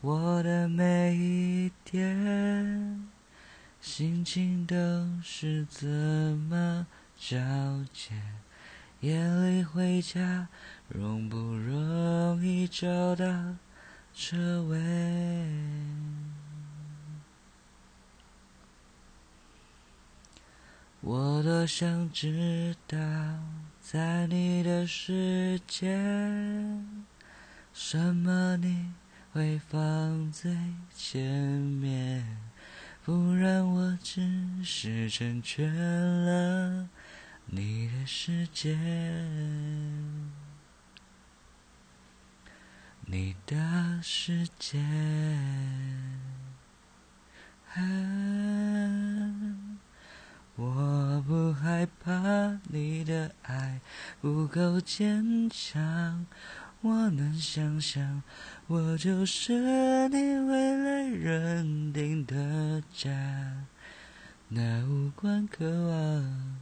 我的每一天心情都是怎么交接？夜里回家，容不容易找到车位？我多想知道，在你的世界，什么你。会放最前面？不然我只是成全了你的世界，你的世界。我不害怕你的爱不够坚强，我能想象，我就是你未来认定的家。那无关渴望，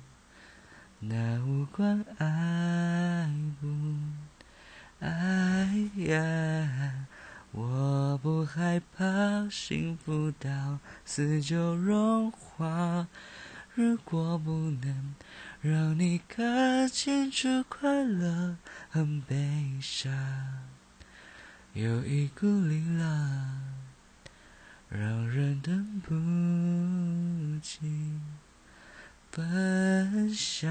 那无关爱不爱呀。我不害怕幸福到死就融化。如果不能让你看清楚快乐和悲伤，有一股力量让人等不及分享。